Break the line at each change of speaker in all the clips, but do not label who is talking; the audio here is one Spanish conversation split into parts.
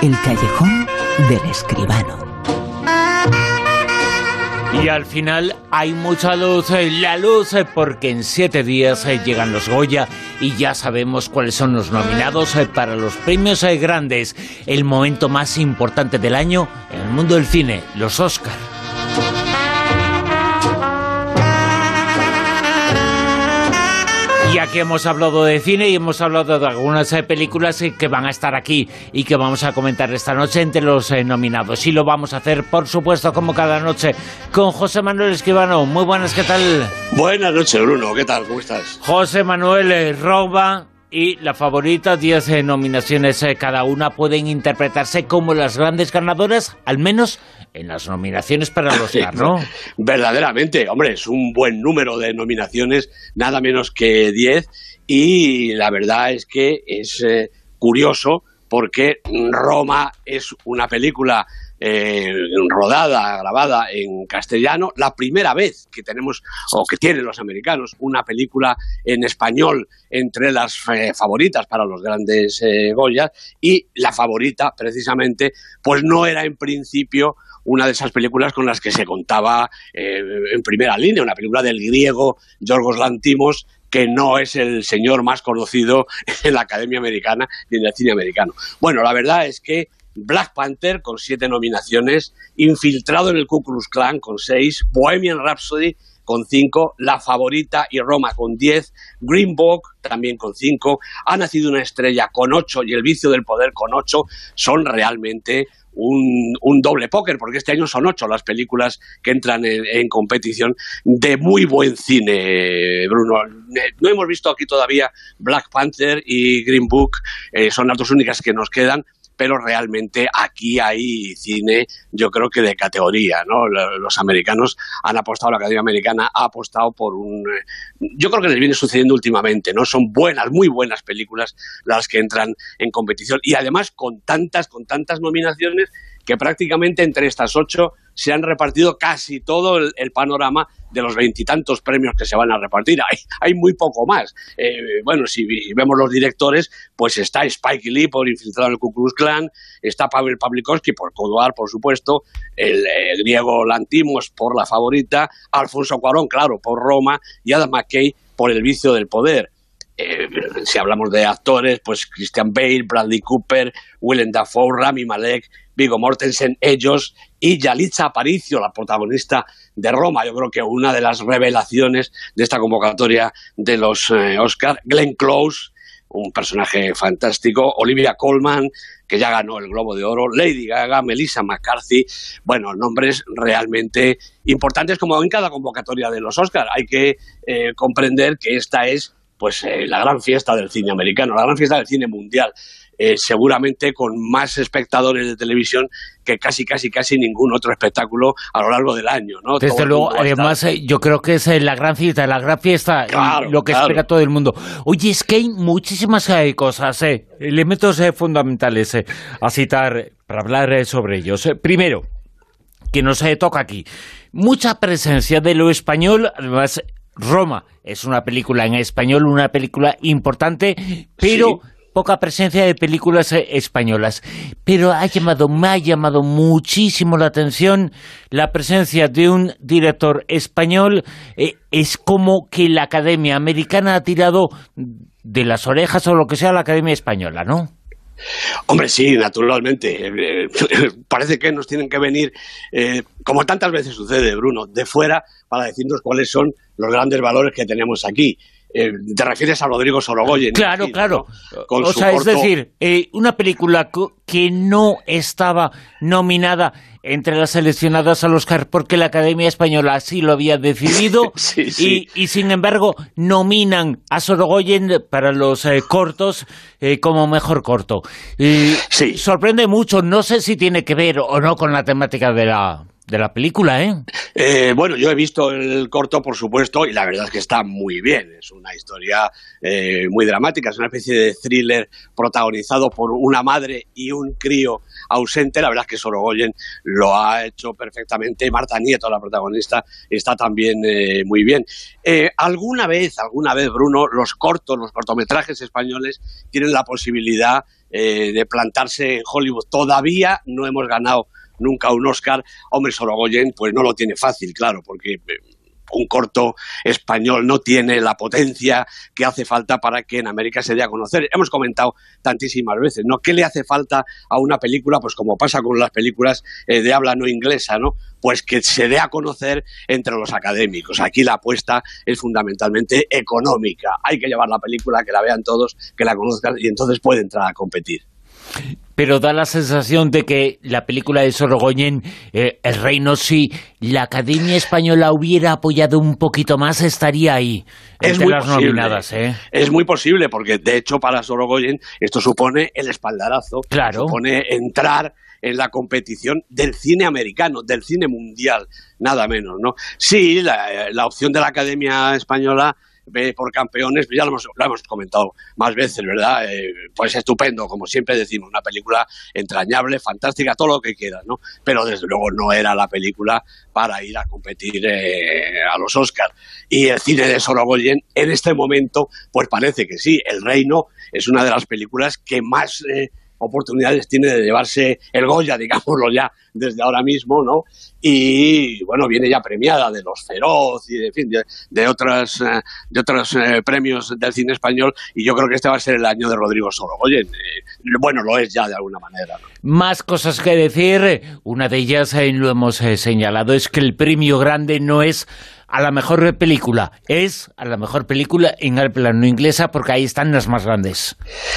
El callejón del escribano.
Y al final hay mucha luz, eh, la luz eh, porque en siete días eh, llegan los Goya y ya sabemos cuáles son los nominados para los premios grandes, el momento más importante del año en el mundo del cine, los Oscars. Y aquí hemos hablado de cine y hemos hablado de algunas eh, películas eh, que van a estar aquí y que vamos a comentar esta noche entre los eh, nominados. Y lo vamos a hacer, por supuesto, como cada noche, con José Manuel Escribano. Muy buenas, ¿qué tal?
Buenas noches, Bruno. ¿Qué tal? ¿Cómo estás?
José Manuel Roba y la favorita, 10 nominaciones cada una, pueden interpretarse como las grandes ganadoras, al menos en las nominaciones para los ¿no?
Verdaderamente, hombre, es un buen número de nominaciones, nada menos que 10, y la verdad es que es eh, curioso porque Roma es una película eh, rodada, grabada en castellano, la primera vez que tenemos o que tienen los americanos una película en español entre las eh, favoritas para los grandes Goyas y la favorita precisamente pues no era en principio una de esas películas con las que se contaba eh, en primera línea, una película del griego Yorgos Lantimos, que no es el señor más conocido en la Academia Americana ni en el cine americano. Bueno, la verdad es que Black Panther con siete nominaciones, Infiltrado en el Ku Klux Klan con seis, Bohemian Rhapsody con cinco, La Favorita y Roma con diez, Green Book también con cinco, Ha nacido una estrella con ocho y El vicio del poder con ocho, son realmente un, doble póker, porque este año son ocho las películas que entran en, competición de muy buen cine, Bruno. Eh, no hemos visto aquí todavía Black Panther y Green Book, eh, son las dos únicas que nos quedan, pero realmente aquí hay cine, yo creo que de categoría, ¿no? Los americanos han apostado, la Academia Americana ha apostado por un... Eh, yo creo que les viene sucediendo últimamente, ¿no? Son buenas, muy buenas películas las que entran en competición y además con tantas, con tantas nominaciones que prácticamente entre estas ocho se han repartido casi todo el, panorama de los veintitantos premios que se van a repartir. Hay, muy poco más. Eh, bueno, si vemos los directores, pues está Spike Lee por Infiltrado en el Ku Klux Klan, está Pavel Pavlikovsky por Codoar, por supuesto, el, griego Lantimos por La Favorita, Alfonso Cuarón, claro, por Roma, y Adam McKay por El Vicio del Poder. Eh, si hablamos de actores, pues Christian Bale, Bradley Cooper, Willem Dafoe, Rami Malek, Vigo Mortensen, ellos y Yalitza Aparicio, la protagonista de Roma. Yo creo que una de las revelaciones de esta convocatoria de los eh, Oscar, Glenn Close, un personaje fantástico, Olivia Colman, que ya ganó el Globo de Oro, Lady Gaga, Melissa McCarthy, bueno, nombres realmente importantes como en cada convocatoria de los Oscar. Hay que eh, comprender que esta es pues eh, la gran fiesta del cine americano, la gran fiesta del cine mundial. Eh, seguramente con más espectadores de televisión que casi, casi, casi ningún otro espectáculo a lo largo del año. ¿no?
Desde luego, además, eh, yo creo que es la gran fiesta, la gran fiesta, lo que espera todo el mundo. Oye, es que hay muchísimas cosas, elementos fundamentales a citar para hablar sobre ellos. primero, que nos toca aquí, mucha presencia de lo español, además Roma es una película en español, una película importante, pero poca presencia de películas eh, españolas. Pero ha llamado, me ha llamado muchísimo la atención la presencia de un director español. Eh, es como que la Academia Americana ha tirado de las orejas o lo que sea la Academia Española, ¿no?
Hombre, sí, naturalmente. Eh, parece que nos tienen que venir, como tantas veces sucede, Bruno, de fuera para decirnos cuáles son los grandes valores que tenemos aquí. Eh, te refieres a Rodrigo Sorogoyen.
Claro, claro. o sea, es decir, eh, una película que no estaba nominada entre las seleccionadas al Oscar porque la Academia Española así lo había decidido Y, sin embargo nominan a Sorogoyen para los eh, cortos como mejor corto. sí. Sorprende mucho, no sé si tiene que ver o no con la temática de la de la película, ¿eh?
¿eh? Bueno, yo he visto el corto, por supuesto, y la verdad es que está muy bien. Es una historia eh, muy dramática, es una especie de thriller protagonizado por una madre y un crío ausente. La verdad es que Sorogoyen lo ha hecho perfectamente. Marta Nieto, la protagonista, está también eh, muy bien. alguna vez, alguna vez, Bruno, los cortos, los cortometrajes españoles tienen la posibilidad eh, de plantarse en Hollywood. Todavía no hemos ganado nunca un Oscar. Hombre, Sorogoyen, pues no lo tiene fácil, claro, porque eh, un corto español no tiene la potencia que hace falta para que en América se dé a conocer. Hemos comentado tantísimas veces, ¿no? ¿Qué le hace falta a una película? Pues como pasa con las películas eh, de habla no inglesa, ¿no? Pues que se dé a conocer entre los académicos. Aquí la apuesta es fundamentalmente económica. Hay que llevar la película, que la vean todos, que la conozcan y entonces puede entrar a competir
pero da la sensación de que la película de Sorogoyen, eh, El Reino, si la Academia Española hubiera apoyado un poquito más, estaría ahí,
entre las nominadas. ¿eh? Es muy posible, porque de hecho para Sorogoyen esto supone el espaldarazo,
claro.
supone entrar en la competición del cine americano, del cine mundial, nada menos, ¿no? Sí, la, la opción de la Academia Española ve por campeones, ya lo hemos, lo hemos comentado más veces, ¿verdad? Eh, pues estupendo, como siempre decimos, una película entrañable, fantástica, todo lo que quieras, ¿no? Pero desde luego no era la película para ir a competir eh, a los Oscars. Y el cine de Sorogoyen, en este momento, pues parece que sí, El Reino es una de las películas que más... Eh, oportunidades tiene de llevarse el Goya, digámoslo ya, desde ahora mismo, ¿no? Y bueno, viene ya premiada de Los Feroz y de, fin, de, otras, eh, de otros eh, premios del cine español y yo creo que este va a ser el año de Rodrigo Sorogoyen. Eh, bueno, lo es ya de alguna manera.
Más cosas que decir, una de ellas, lo hemos señalado, es que el premio grande no es a la mejor película. Es a la mejor película en el plano inglesa porque ahí están las más grandes.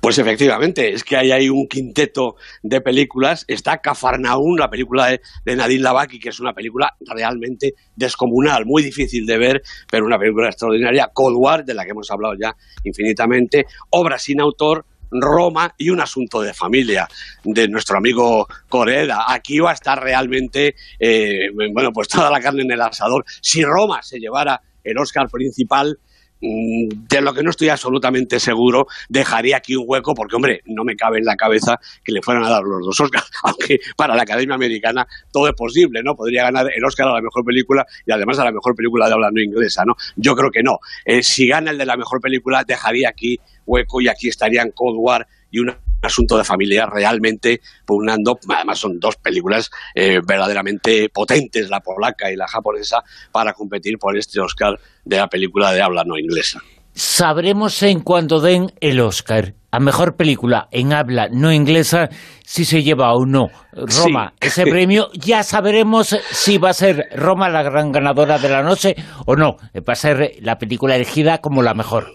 Pues efectivamente, es que ahí hay un quinteto de películas. Está Cafarnaún, la película de, Nadine Lavaki, que es una película realmente descomunal, muy difícil de ver, pero una película extraordinaria. Cold War, de la que hemos hablado ya infinitamente. Obra sin autor, Roma y un asunto de familia de nuestro amigo Coreda. Aquí va a estar realmente, eh, bueno, pues toda la carne en el asador. Si Roma se llevara el Oscar principal, de lo que no estoy absolutamente seguro, dejaría aquí un hueco, porque, hombre, no me cabe en la cabeza que le fueran a dar los dos Oscars, aunque para la Academia Americana todo es posible, ¿no? Podría ganar el Oscar a la mejor película y además a la mejor película de habla no inglesa, ¿no? Yo creo que no. Eh, si gana el de la mejor película, dejaría aquí hueco y aquí estarían Cold War y un asunto de familia realmente pugnando. Además son dos películas eh, verdaderamente potentes, la polaca y la japonesa, para competir por este Oscar de la película de habla no inglesa.
Sabremos en cuanto den el Oscar a mejor película en habla no inglesa si se lleva o no Roma ese premio. Ya sabremos si va a ser Roma la gran ganadora de la noche o no. Va a ser la película elegida como la mejor.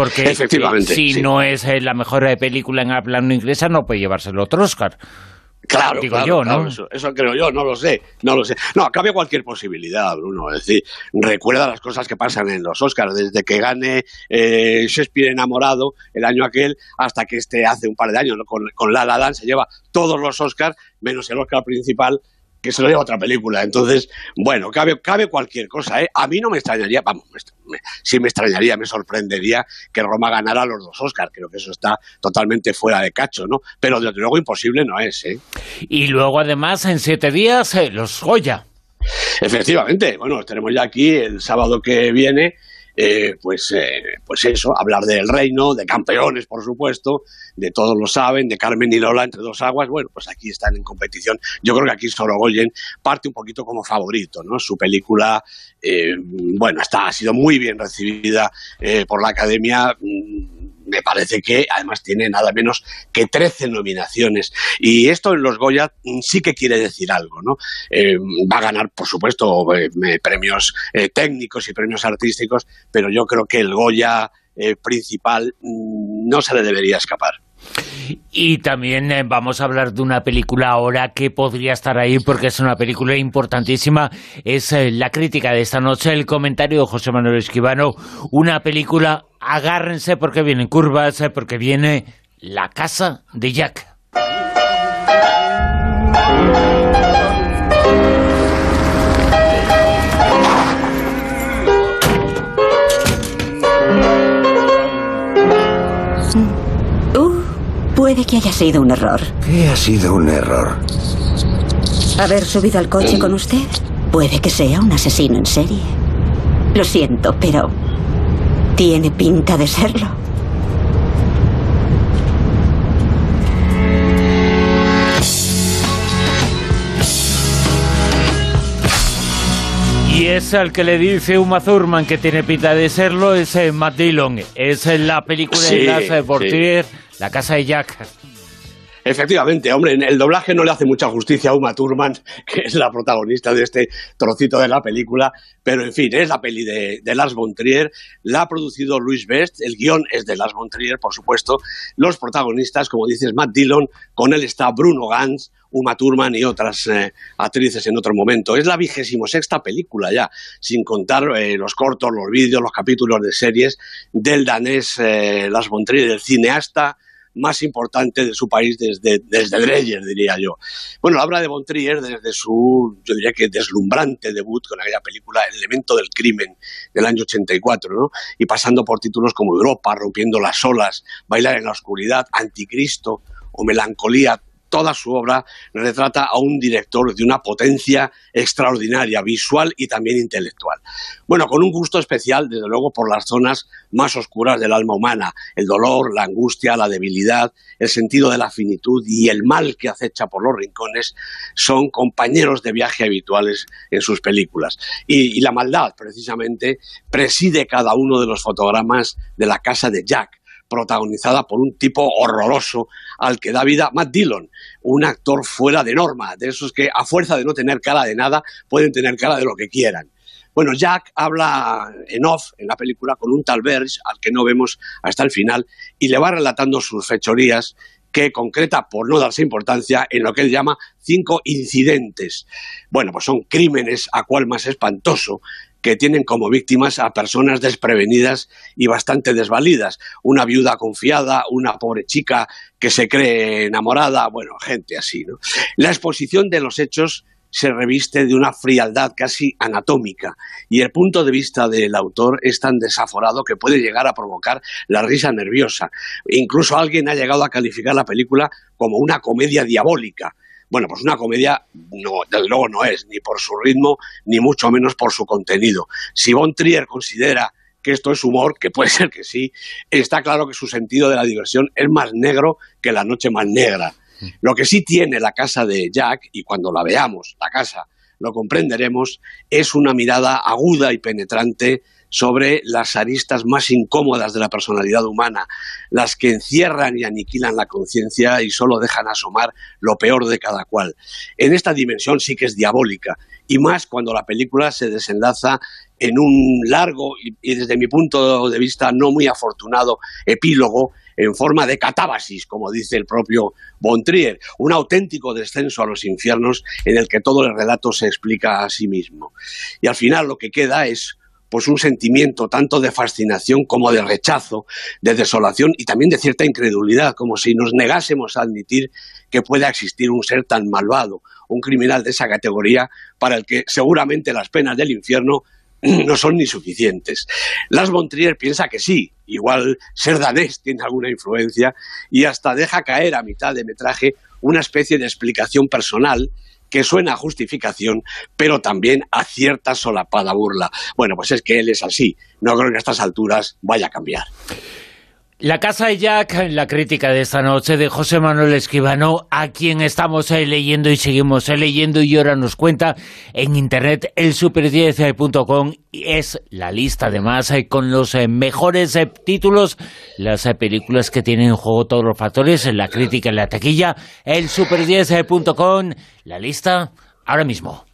Porque si no es eh, la mejor eh, película en habla no inglesa, no puede llevarse el otro Oscar.
Claro, yo, ¿no? eso, creo yo, no lo sé, no lo sé. No, cabe cualquier posibilidad, Bruno. Es decir, recuerda las cosas que pasan en los Oscars, desde que gane eh, Shakespeare enamorado el año aquel hasta que este hace un par de años con, con La La Land se lleva todos los Oscars menos el Oscar principal que se lo lleva otra película. Entonces, bueno, cabe, cabe cualquier cosa, ¿eh? A mí no me extrañaría, vamos, sí me extrañaría, me sorprendería que Roma ganara los dos Oscars. Creo que eso está totalmente fuera de cacho, ¿no? Pero desde luego imposible no es, ¿eh?
Y luego, además, en siete días, eh, los Goya.
Efectivamente, bueno, tenemos ya aquí el sábado que viene eh, pues, eh, pues eso, hablar del reino, de campeones, por supuesto, de todos lo saben, de Carmen y Lola entre dos aguas, bueno, pues aquí están en competición. Yo creo que aquí Sorogoyen parte un poquito como favorito, ¿no? Su película, eh, bueno, está, ha sido muy bien recibida por la Academia. Mm, me parece que además tiene nada menos que 13 nominaciones. Y esto en los Goya mm, sí que quiere decir algo, ¿no? Eh, va a ganar, por supuesto, eh, premios eh, técnicos y premios artísticos, pero yo creo que el Goya principal mm, no se le debería escapar.
Y también vamos a hablar de una película ahora que podría estar ahí porque es una película importantísima. Es la crítica de esta noche, el comentario de José Manuel Esquivano, una película agárrense porque vienen curvas, eh, porque viene la casa de Jack.
Uh, puede que haya sido un error.
¿Qué ha sido un error?
¿Haber subido al coche con usted? Puede que sea un asesino en serie. Lo siento, pero tiene pinta de serlo.
Y es al que le dice Uma Thurman que tiene pinta de serlo, es eh, Matt Dillon. Es eh, la película de eh, sí, Casa de Portier. La Casa de Jack.
Efectivamente, hombre, el doblaje no le hace mucha justicia a Uma Thurman, que es la protagonista de este trocito de la película, pero en fin, es la peli de, de Lars von Trier, la ha producido Luis Best, el guion es de Lars von Trier, por supuesto, los protagonistas, como dices, Matt Dillon, con él está Bruno Gans, Uma Thurman y otras eh, actrices en otro momento. Es la vigésimo sexta película ya, sin contar eh, los cortos, los vídeos, los capítulos de series del danés eh, Lars von Trier, del cineasta, más importante de su país desde, desde Dreyer, diría yo. Bueno, habla de Bontrier desde su, yo diría que deslumbrante debut con aquella película El elemento del crimen del año 84, ¿no? Y pasando por títulos como Europa, Rompiendo las olas, Bailar en la oscuridad, Anticristo o Melancolía, toda su obra retrata a un director de una potencia extraordinaria, visual y también intelectual. Bueno, con un gusto especial, desde luego, por las zonas más oscuras del alma humana, el dolor, la angustia, la debilidad, el sentido de la finitud y el mal que acecha por los rincones son compañeros de viaje habituales en sus películas. Y, y la maldad, precisamente, preside cada uno de los fotogramas de la casa de Jack, protagonizada por un tipo horroroso al que da vida Matt Dillon, un actor fuera de norma, de esos que a fuerza de no tener cara de nada pueden tener cara de lo que quieran. Bueno, Jack habla en off en la película con un tal Verge al que no vemos hasta el final y le va relatando sus fechorías que concreta, por no darse importancia, en lo que él llama cinco incidentes. Bueno, pues son crímenes a cual más espantoso, que tienen como víctimas a personas desprevenidas y bastante desvalidas. Una viuda confiada, una pobre chica que se cree enamorada, bueno, gente así. ¿no? La exposición de los hechos se reviste de una frialdad casi anatómica y el punto de vista del autor es tan desaforado que puede llegar a provocar la risa nerviosa. Incluso alguien ha llegado a calificar la película como una comedia diabólica. Bueno, pues una comedia, no, desde luego no es, ni por su ritmo, ni mucho menos por su contenido. Si Von Trier considera que esto es humor, que puede ser que sí, está claro que su sentido de la diversión es más negro que la noche más negra. Lo que sí tiene la casa de Jack, y cuando la veamos, la casa, lo comprenderemos, es una mirada aguda y penetrante sobre las aristas más incómodas de la personalidad humana, las que encierran y aniquilan la conciencia y solo dejan asomar lo peor de cada cual. En esta dimensión sí que es diabólica, y más cuando la película se desenlaza en un largo y, desde mi punto de vista no muy afortunado epílogo en forma de catábasis, como dice el propio Bontrier, un auténtico descenso a los infiernos en el que todo el relato se explica a sí mismo. Y al final lo que queda es pues un sentimiento tanto de fascinación como de rechazo, de desolación y también de cierta incredulidad, como si nos negásemos a admitir que pueda existir un ser tan malvado, un criminal de esa categoría, para el que seguramente las penas del infierno no son ni suficientes. Las Montrier piensa que sí, igual ser danés tiene alguna influencia y hasta deja caer a mitad de metraje una especie de explicación personal que suena a justificación, pero también a cierta solapada burla. Bueno, pues es que él es así. No creo que a estas alturas vaya a cambiar.
La Casa de Jack, la crítica de esta noche de José Manuel Esquivano, a quien estamos eh, leyendo y seguimos eh, leyendo y ahora nos cuenta en internet el super10.com es la lista además eh, con los mejores títulos, las películas que tienen en juego todos los factores, la crítica en la taquilla, el super10.com, la lista ahora mismo.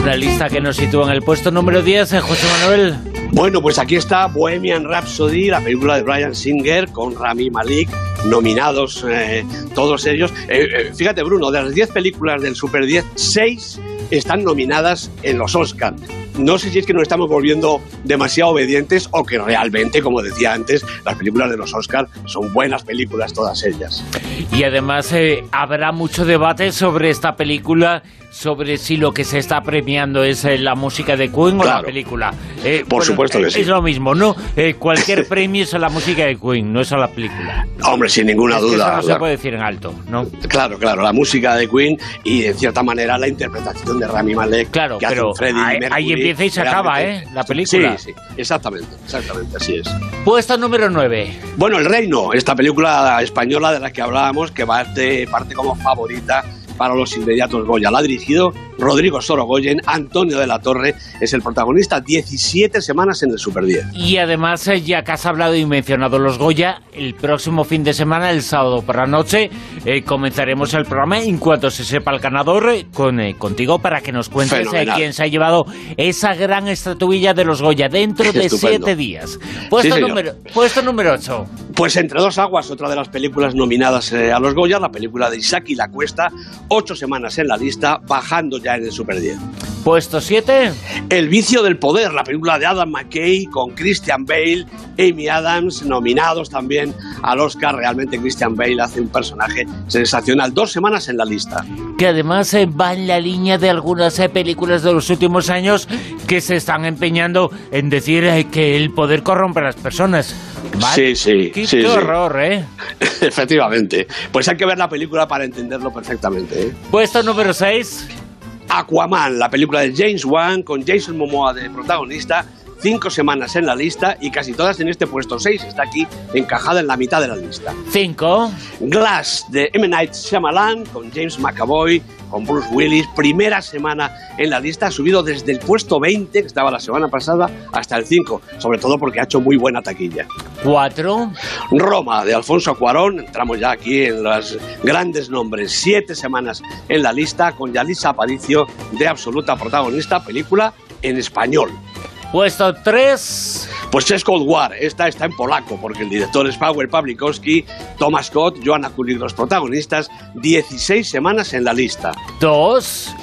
Una lista que nos sitúa en el puesto número 10, José Manuel.
Bueno, pues aquí está Bohemian Rhapsody, la película de Brian Singer con Rami Malik, nominados eh, todos ellos. Eh, eh, fíjate, Bruno, de las 10 películas del Super 10, 6 están nominadas en los Oscars. No sé si es que nos estamos volviendo demasiado obedientes o que realmente, como decía antes, las películas de los Oscars son buenas películas todas ellas.
Y además habrá mucho debate sobre esta película sobre si lo que se está premiando es eh, la música de Queen o la película.
Eh, Por supuesto que sí.
Es lo mismo, ¿no? Eh, cualquier premio es a la música de Queen, no es a la película.
Hombre, sin ninguna duda.
eso no se puede decir en alto, ¿no?
Claro, claro, la música de Queen y en cierta manera la interpretación de Rami Malek.
Claro, pero ahí, empieza y se acaba, ¿eh? La película.
Sí, sí, exactamente, exactamente, así es.
Puesto número 9.
Bueno, El Reino, esta película española de la que hablábamos, que parte, parte como favorita para los inmediatos Goya. La ha dirigido Rodrigo Sorogoyen, Antonio de la Torre es el protagonista, 17 semanas en el Super 10.
Y además, eh, ya que has hablado y mencionado los Goya, el próximo fin de semana, el sábado por la noche, eh, comenzaremos el programa en cuanto se sepa el ganador eh, con, contigo para que nos cuentes quién se ha llevado esa gran estatuilla de los Goya dentro de siete días. Puesto, número, puesto número 8.
Pues entre dos aguas, otra de las películas nominadas a los Goya, la película de Isaac y la Cuesta, ocho semanas en la lista, bajando ya en el Super 10.
Puesto 7.
El vicio del poder, la película de Adam McKay con Christian Bale, Amy Adams, nominados también al Oscar. Realmente Christian Bale hace un personaje sensacional. Dos semanas en la lista.
Que además eh, va en la línea de algunas eh, películas de los últimos años que se están empeñando en decir eh, que el poder corrompe a las personas.
Sí, sí.
Qué, horror, ¿eh?
Efectivamente. Pues hay que ver la película para entenderlo perfectamente.
Puesto número 6.
Aquaman, la película de James Wan con Jason Momoa de protagonista, cinco semanas en la lista y casi todas en este puesto 6. Está aquí encajada en la mitad de la lista.
Cinco.
Glass de M. Night Shyamalan con James McAvoy, con Bruce Willis. Primera semana en la lista, ha subido desde el puesto 20, que estaba la semana pasada, hasta el 5. Sobre todo porque ha hecho muy buena taquilla.
Cuatro.
Roma de Alfonso Cuarón. Entramos ya aquí en los grandes nombres. Siete semanas en la lista con Yalisa Aparicio de absoluta protagonista. Película en español.
Puesto 3.
Pues es Cold War. Esta está en polaco, porque el director es Paweł Pawlikowski, Thomas Scott, Joanna Kulig, los protagonistas. 16 semanas en la lista.
2.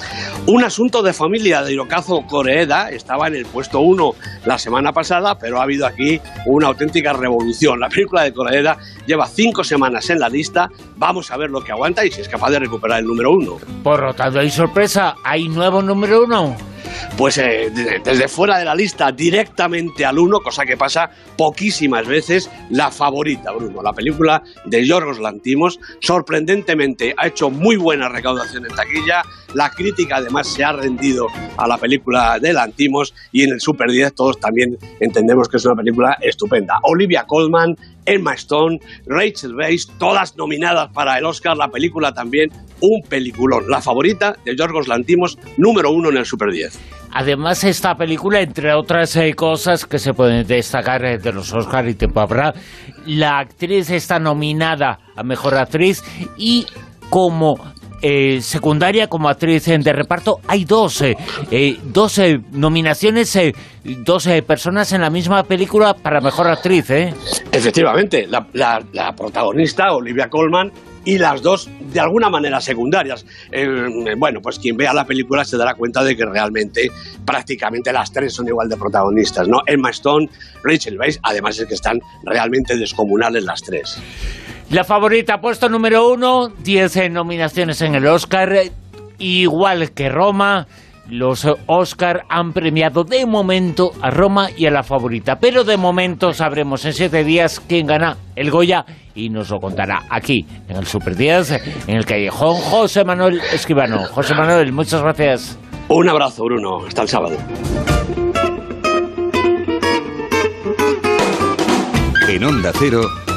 Un asunto de familia de Hirokazu Koreeda estaba en el puesto 1 la semana pasada, pero ha habido aquí una auténtica revolución. La película de Koreeda lleva 5 semanas en la lista. Vamos a ver lo que aguanta y si es capaz de recuperar el número 1.
Por lo tanto, hay sorpresa. Hay nuevo número 1
pues eh, desde fuera de la lista directamente al uno, cosa que pasa poquísimas veces, la favorita, Bruno. La película de Yorgos Lantimos, sorprendentemente ha hecho muy buena recaudación en taquilla, la crítica además se ha rendido a la película de Lantimos y en el Super 10 todos también entendemos que es una película estupenda. Olivia Colman, Emma Stone, Rachel Weisz, todas nominadas para el Oscar, la película también, un peliculón. La favorita de Yorgos Lantimos, número uno en el Super 10.
Además, esta película, entre otras eh, cosas que se pueden destacar eh, de los Oscars y tiempo habrá, la actriz está nominada a Mejor Actriz y como eh, secundaria como actriz de reparto hay dos, eh, eh, dos nominaciones, dos personas en la misma película para mejor actriz.
Efectivamente, la, la, protagonista, Olivia Colman, y las dos de alguna manera secundarias. bueno, pues quien vea la película se dará cuenta de que realmente prácticamente las tres son igual de protagonistas, ¿no? Emma Stone, Rachel Weisz, además es que están realmente descomunales las tres.
La favorita, puesto número uno, 10 nominaciones en el Oscar, igual que Roma. Los Oscar han premiado de momento a Roma y a la favorita, pero de momento sabremos en siete días quién gana el Goya y nos lo contará aquí, en el Super 10, en el callejón José Manuel Escribano. José Manuel, muchas gracias.
Un abrazo, Bruno. Hasta el sábado.
En Onda Cero.